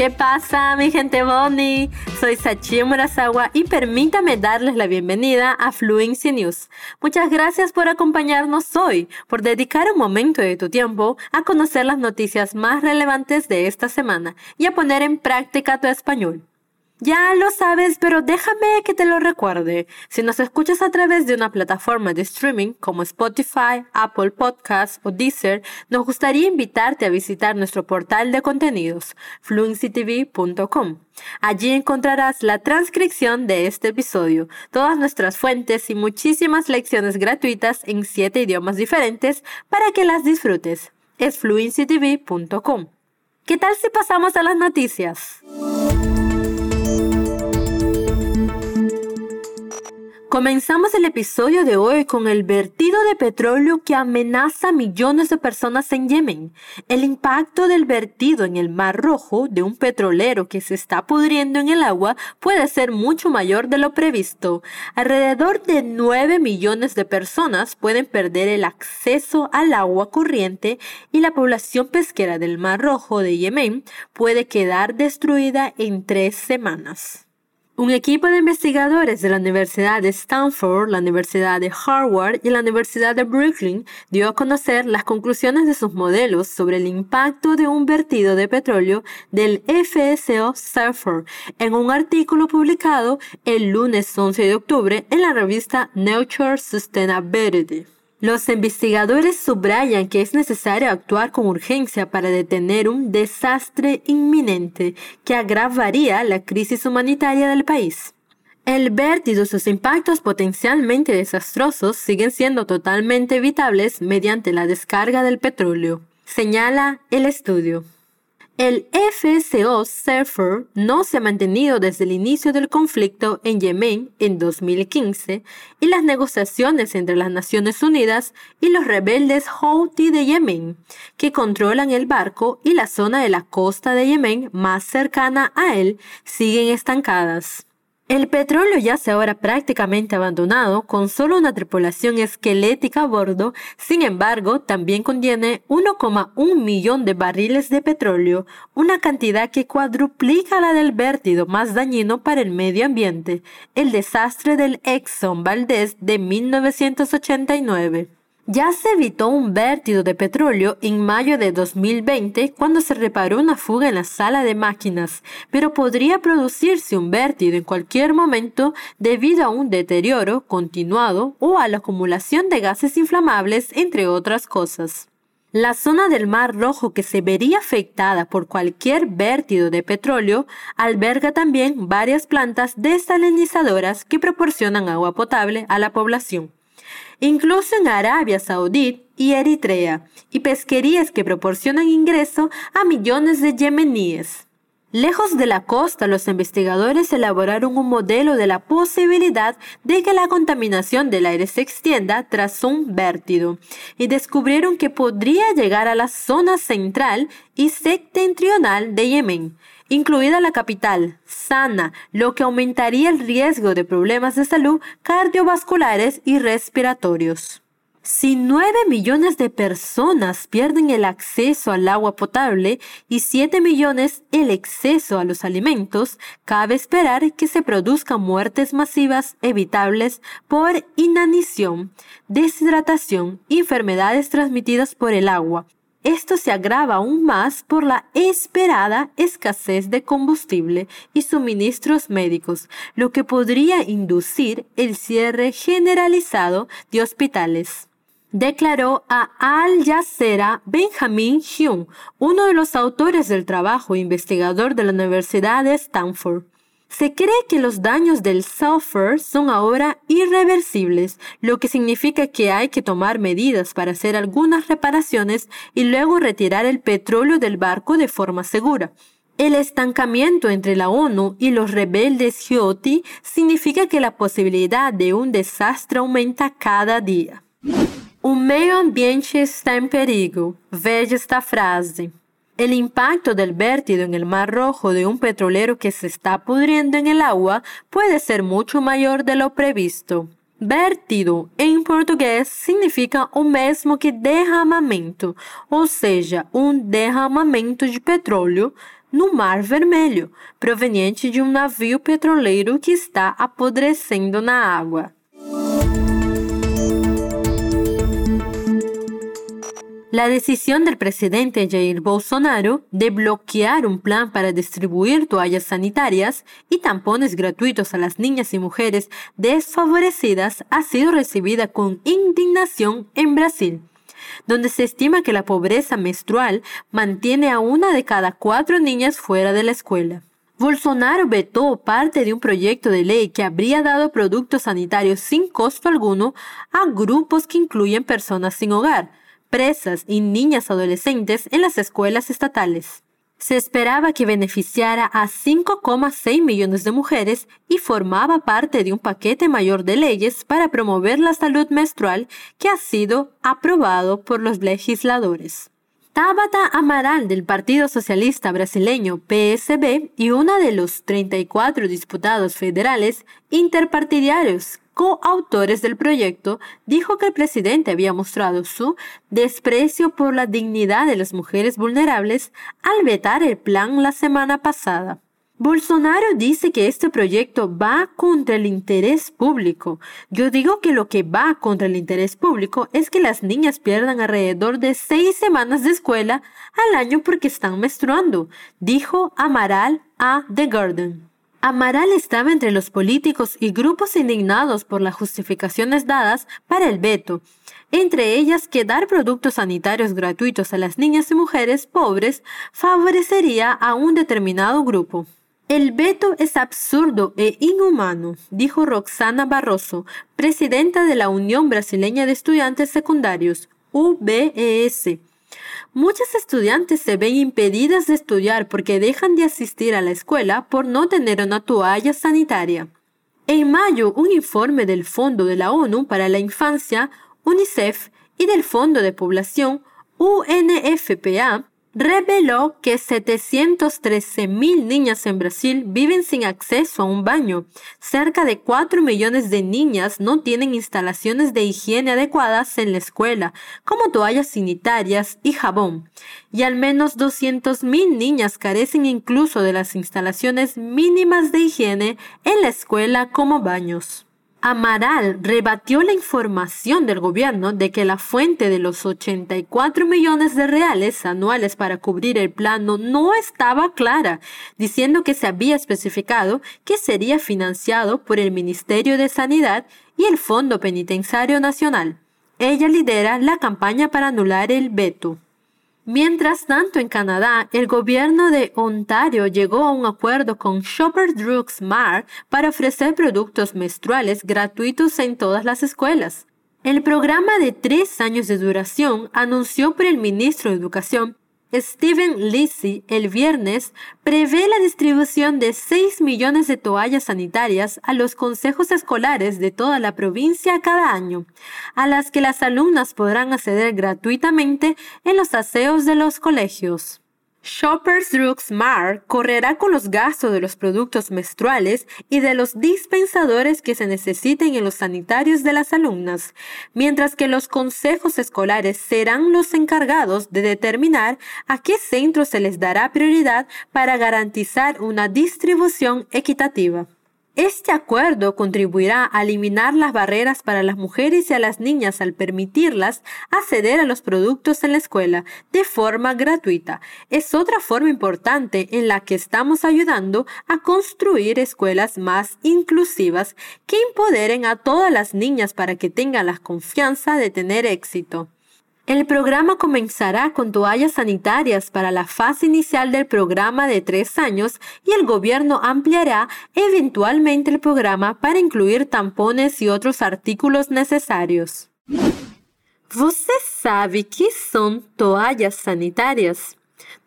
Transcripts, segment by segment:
¿Qué pasa, mi gente Bonnie? Soy Sachi Murasawa y permítame darles la bienvenida a Fluency News. Muchas gracias por acompañarnos hoy, por dedicar un momento de tu tiempo a conocer las noticias más relevantes de esta semana y a poner en práctica tu español. Ya lo sabes, pero déjame que te lo recuerde. Si nos escuchas a través de una plataforma de streaming como Spotify, Apple Podcasts o Deezer, nos gustaría invitarte a visitar nuestro portal de contenidos, fluencytv.com. Allí encontrarás la transcripción de este episodio, todas nuestras fuentes y muchísimas lecciones gratuitas en siete idiomas diferentes para que las disfrutes. Es fluencytv.com. ¿Qué tal si pasamos a las noticias? Comenzamos el episodio de hoy con el vertido de petróleo que amenaza a millones de personas en Yemen. El impacto del vertido en el Mar Rojo de un petrolero que se está pudriendo en el agua puede ser mucho mayor de lo previsto. Alrededor de 9 millones de personas pueden perder el acceso al agua corriente y la población pesquera del Mar Rojo de Yemen puede quedar destruida en tres semanas. Un equipo de investigadores de la Universidad de Stanford, la Universidad de Harvard y la Universidad de Brooklyn dio a conocer las conclusiones de sus modelos sobre el impacto de un vertido de petróleo del FSO Stanford en un artículo publicado el lunes 11 de octubre en la revista Nature Sustainability. Los investigadores subrayan que es necesario actuar con urgencia para detener un desastre inminente que agravaría la crisis humanitaria del país. El vértigo y sus impactos potencialmente desastrosos siguen siendo totalmente evitables mediante la descarga del petróleo, señala el estudio. El FSO Surfer no se ha mantenido desde el inicio del conflicto en Yemen en 2015 y las negociaciones entre las Naciones Unidas y los rebeldes Houthi de Yemen, que controlan el barco y la zona de la costa de Yemen más cercana a él, siguen estancadas. El petróleo yace ahora prácticamente abandonado con solo una tripulación esquelética a bordo, sin embargo también contiene 1,1 millón de barriles de petróleo, una cantidad que cuadruplica la del vértido más dañino para el medio ambiente, el desastre del Exxon Valdez de 1989. Ya se evitó un vértido de petróleo en mayo de 2020 cuando se reparó una fuga en la sala de máquinas, pero podría producirse un vértido en cualquier momento debido a un deterioro continuado o a la acumulación de gases inflamables, entre otras cosas. La zona del Mar Rojo que se vería afectada por cualquier vértido de petróleo alberga también varias plantas desalinizadoras que proporcionan agua potable a la población incluso en Arabia Saudí y Eritrea, y pesquerías que proporcionan ingreso a millones de yemeníes. Lejos de la costa, los investigadores elaboraron un modelo de la posibilidad de que la contaminación del aire se extienda tras un vértido y descubrieron que podría llegar a la zona central y septentrional de Yemen, incluida la capital, Sana, lo que aumentaría el riesgo de problemas de salud cardiovasculares y respiratorios. Si 9 millones de personas pierden el acceso al agua potable y 7 millones el acceso a los alimentos, cabe esperar que se produzcan muertes masivas evitables por inanición, deshidratación y enfermedades transmitidas por el agua, esto se agrava aún más por la esperada escasez de combustible y suministros médicos, lo que podría inducir el cierre generalizado de hospitales declaró a Al Jazeera Benjamin Hume, uno de los autores del trabajo investigador de la Universidad de Stanford. Se cree que los daños del sulfur son ahora irreversibles, lo que significa que hay que tomar medidas para hacer algunas reparaciones y luego retirar el petróleo del barco de forma segura. El estancamiento entre la ONU y los rebeldes Houthi significa que la posibilidad de un desastre aumenta cada día. Un medio ambiente está en perigo. Veja esta frase. El impacto del vértido en el Mar Rojo de un petrolero que se está pudriendo en el agua puede ser mucho mayor de lo previsto. Vértido em português significa o mesmo que derramamento, ou seja, um derramamento de petróleo, no Mar Vermelho, proveniente de um navio petroleiro que está apodrecendo na água. La decisión del presidente Jair Bolsonaro de bloquear un plan para distribuir toallas sanitarias y tampones gratuitos a las niñas y mujeres desfavorecidas ha sido recibida con indignación en Brasil, donde se estima que la pobreza menstrual mantiene a una de cada cuatro niñas fuera de la escuela. Bolsonaro vetó parte de un proyecto de ley que habría dado productos sanitarios sin costo alguno a grupos que incluyen personas sin hogar, presas y niñas adolescentes en las escuelas estatales. Se esperaba que beneficiara a 5,6 millones de mujeres y formaba parte de un paquete mayor de leyes para promover la salud menstrual que ha sido aprobado por los legisladores. Tabata Amaral del Partido Socialista Brasileño PSB y una de los 34 diputados federales interpartidarios coautores del proyecto, dijo que el presidente había mostrado su desprecio por la dignidad de las mujeres vulnerables al vetar el plan la semana pasada. Bolsonaro dice que este proyecto va contra el interés público. Yo digo que lo que va contra el interés público es que las niñas pierdan alrededor de seis semanas de escuela al año porque están menstruando, dijo Amaral a The Garden. Amaral estaba entre los políticos y grupos indignados por las justificaciones dadas para el veto, entre ellas que dar productos sanitarios gratuitos a las niñas y mujeres pobres favorecería a un determinado grupo. El veto es absurdo e inhumano, dijo Roxana Barroso, presidenta de la Unión Brasileña de Estudiantes Secundarios, UBES, Muchas estudiantes se ven impedidas de estudiar porque dejan de asistir a la escuela por no tener una toalla sanitaria. En mayo, un informe del Fondo de la ONU para la Infancia, UNICEF, y del Fondo de Población, UNFPA, reveló que 713 mil niñas en Brasil viven sin acceso a un baño. Cerca de 4 millones de niñas no tienen instalaciones de higiene adecuadas en la escuela, como toallas sanitarias y jabón. Y al menos 200 mil niñas carecen incluso de las instalaciones mínimas de higiene en la escuela como baños. Amaral rebatió la información del gobierno de que la fuente de los 84 millones de reales anuales para cubrir el plano no estaba clara, diciendo que se había especificado que sería financiado por el Ministerio de Sanidad y el Fondo Penitenciario Nacional. Ella lidera la campaña para anular el veto. Mientras tanto, en Canadá, el gobierno de Ontario llegó a un acuerdo con Shoppers Drug Mart para ofrecer productos menstruales gratuitos en todas las escuelas. El programa de tres años de duración anunció por el ministro de Educación Steven Lisi el viernes prevé la distribución de 6 millones de toallas sanitarias a los consejos escolares de toda la provincia cada año, a las que las alumnas podrán acceder gratuitamente en los aseos de los colegios. Shoppers Drug Mart correrá con los gastos de los productos menstruales y de los dispensadores que se necesiten en los sanitarios de las alumnas, mientras que los consejos escolares serán los encargados de determinar a qué centros se les dará prioridad para garantizar una distribución equitativa. Este acuerdo contribuirá a eliminar las barreras para las mujeres y a las niñas al permitirlas acceder a los productos en la escuela de forma gratuita. Es otra forma importante en la que estamos ayudando a construir escuelas más inclusivas que empoderen a todas las niñas para que tengan la confianza de tener éxito. El programa comenzará con toallas sanitarias para la fase inicial del programa de tres años y el gobierno ampliará eventualmente el programa para incluir tampones y otros artículos necesarios. ¿Você sabe que son toallas sanitarias?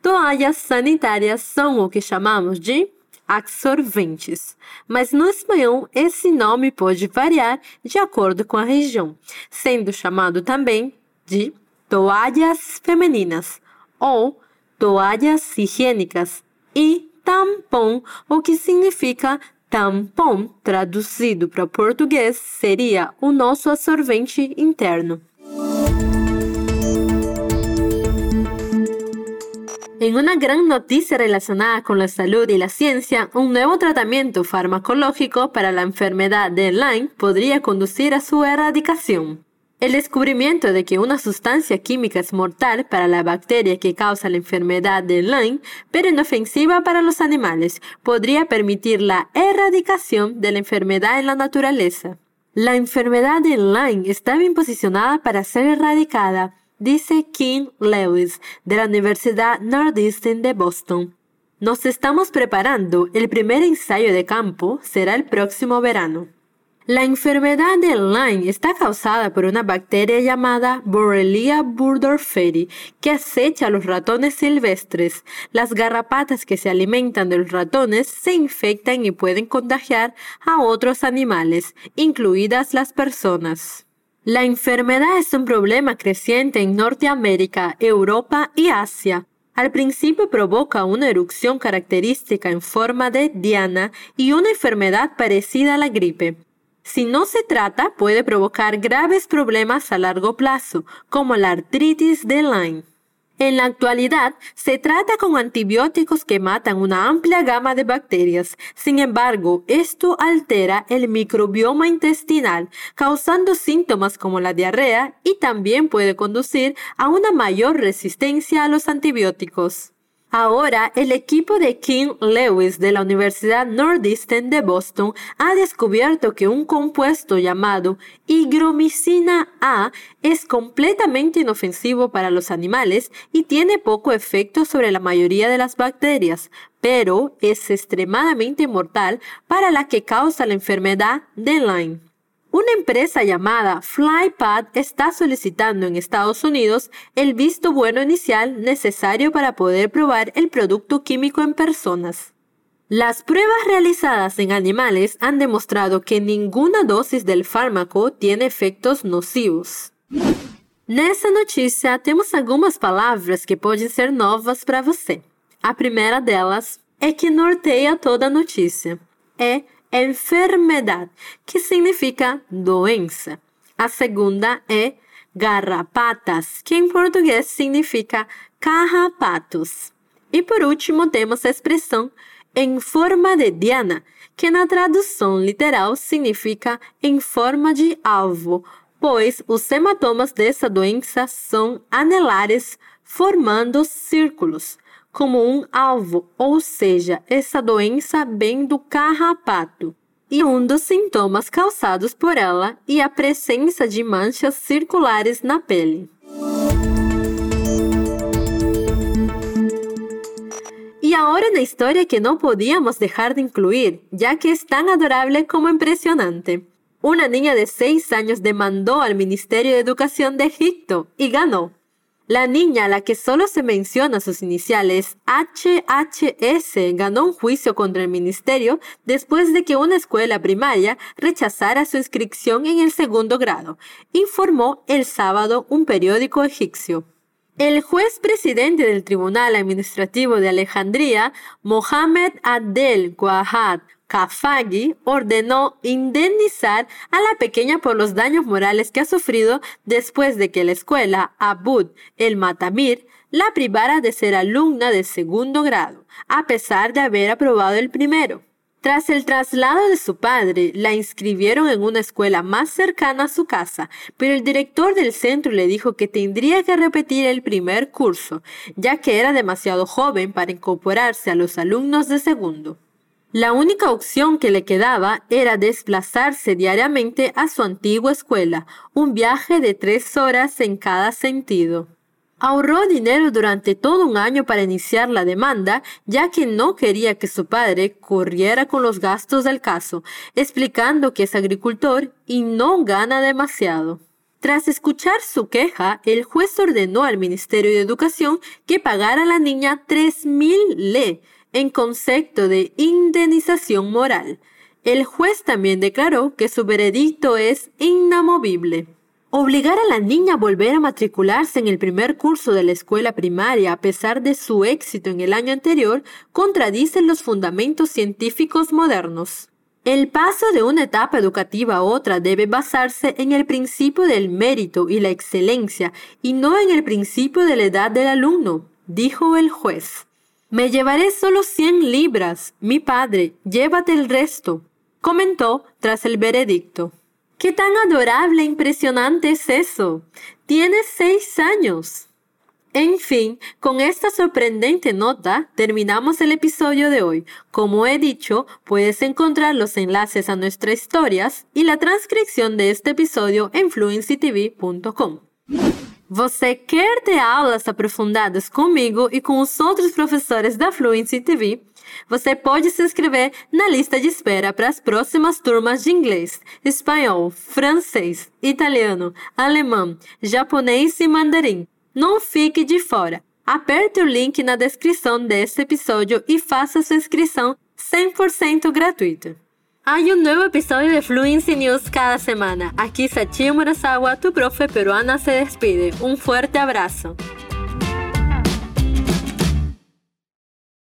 Toallas sanitarias son lo que llamamos de absorventes, mas no espanhol esse nome pode variar de acordo com a região, sendo chamado também de toallas femeninas ou toallas higiênicas e tampão, o que significa tampão, traduzido para português, seria o nosso absorvente interno. En una gran noticia relacionada con la salud y la ciencia, un nuevo tratamiento farmacológico para la enfermedad de Lyme podría conducir a su erradicación. El descubrimiento de que una sustancia química es mortal para la bacteria que causa la enfermedad de Lyme, pero inofensiva para los animales, podría permitir la erradicación de la enfermedad en la naturaleza. La enfermedad de Lyme está bien posicionada para ser erradicada, dice King Lewis de la Universidad Northeastern de Boston. Nos estamos preparando, el primer ensayo de campo será el próximo verano. La enfermedad de Lyme está causada por una bacteria llamada Borrelia burgdorferi que acecha a los ratones silvestres. Las garrapatas que se alimentan de los ratones se infectan y pueden contagiar a otros animales, incluidas las personas. La enfermedad es un problema creciente en Norteamérica, Europa y Asia. Al principio provoca una erupción característica en forma de diana y una enfermedad parecida a la gripe. Si no se trata, puede provocar graves problemas a largo plazo, como la artritis de Lyme. En la actualidad, se trata con antibióticos que matan una amplia gama de bacterias. Sin embargo, esto altera el microbioma intestinal, causando síntomas como la diarrea y también puede conducir a una mayor resistencia a los antibióticos. Ahora, el equipo de King Lewis de la Universidad Northeastern de Boston ha descubierto que un compuesto llamado higromicina A es completamente inofensivo para los animales y tiene poco efecto sobre la mayoría de las bacterias, pero es extremadamente mortal para la que causa la enfermedad de Lyme. Una empresa llamada FlyPad está solicitando en Estados Unidos el visto bueno inicial necesario para poder probar el producto químico en personas. Las pruebas realizadas en animales han demostrado que ninguna dosis del fármaco tiene efectos nocivos. Nessa notícia, temos algumas palavras que podem ser novas para você. A primeira delas é que norteia toda a notícia. Enfermedad, que significa doença. A segunda é garrapatas, que em português significa carrapatos. E por último, temos a expressão em forma de diana, que na tradução literal significa em forma de alvo, pois os hematomas dessa doença são anelares, formando círculos como um alvo, ou seja, essa doença vem do carrapato. E um dos sintomas causados por ela é a presença de manchas circulares na pele. E agora na história que não podíamos deixar de incluir, já que é tão adorável como impressionante. Una niña de 6 años demandó al Ministerio de Educación de Egipto y ganó. La niña, a la que solo se menciona sus iniciales HHS, ganó un juicio contra el ministerio después de que una escuela primaria rechazara su inscripción en el segundo grado, informó el sábado un periódico egipcio. El juez presidente del Tribunal Administrativo de Alejandría, Mohamed Adel Guahad Kafagi ordenó indemnizar a la pequeña por los daños morales que ha sufrido después de que la escuela Abud el Matamir la privara de ser alumna de segundo grado, a pesar de haber aprobado el primero. Tras el traslado de su padre, la inscribieron en una escuela más cercana a su casa, pero el director del centro le dijo que tendría que repetir el primer curso, ya que era demasiado joven para incorporarse a los alumnos de segundo. La única opción que le quedaba era desplazarse diariamente a su antigua escuela, un viaje de tres horas en cada sentido. Ahorró dinero durante todo un año para iniciar la demanda, ya que no quería que su padre corriera con los gastos del caso, explicando que es agricultor y no gana demasiado. Tras escuchar su queja, el juez ordenó al Ministerio de Educación que pagara a la niña 3.000 le, en concepto de indemnización moral. El juez también declaró que su veredicto es inamovible. Obligar a la niña a volver a matricularse en el primer curso de la escuela primaria a pesar de su éxito en el año anterior contradice los fundamentos científicos modernos. El paso de una etapa educativa a otra debe basarse en el principio del mérito y la excelencia y no en el principio de la edad del alumno dijo el juez. Me llevaré solo cien libras. Mi padre, llévate el resto, comentó tras el veredicto. ¿Qué tan adorable e impresionante es eso? Tienes seis años. En fin, con esta sorprendente nota terminamos el episodio de hoy. Como he dicho, puedes encontrar los enlaces a nuestras historias y la transcripción de este episodio en fluencytv.com. Você quer ter aulas aprofundadas comigo e com os outros professores da Fluency TV? Você pode se inscrever na lista de espera para as próximas turmas de inglês, espanhol, francês, italiano, alemão, japonês e mandarim. Não fique de fora. Aperte o link na descrição deste episódio e faça sua inscrição 100% gratuita. Hay un nuevo episodio de Fluency News cada semana. Aquí Sachi Murasawa, tu profe peruana, se despide. Un fuerte abrazo.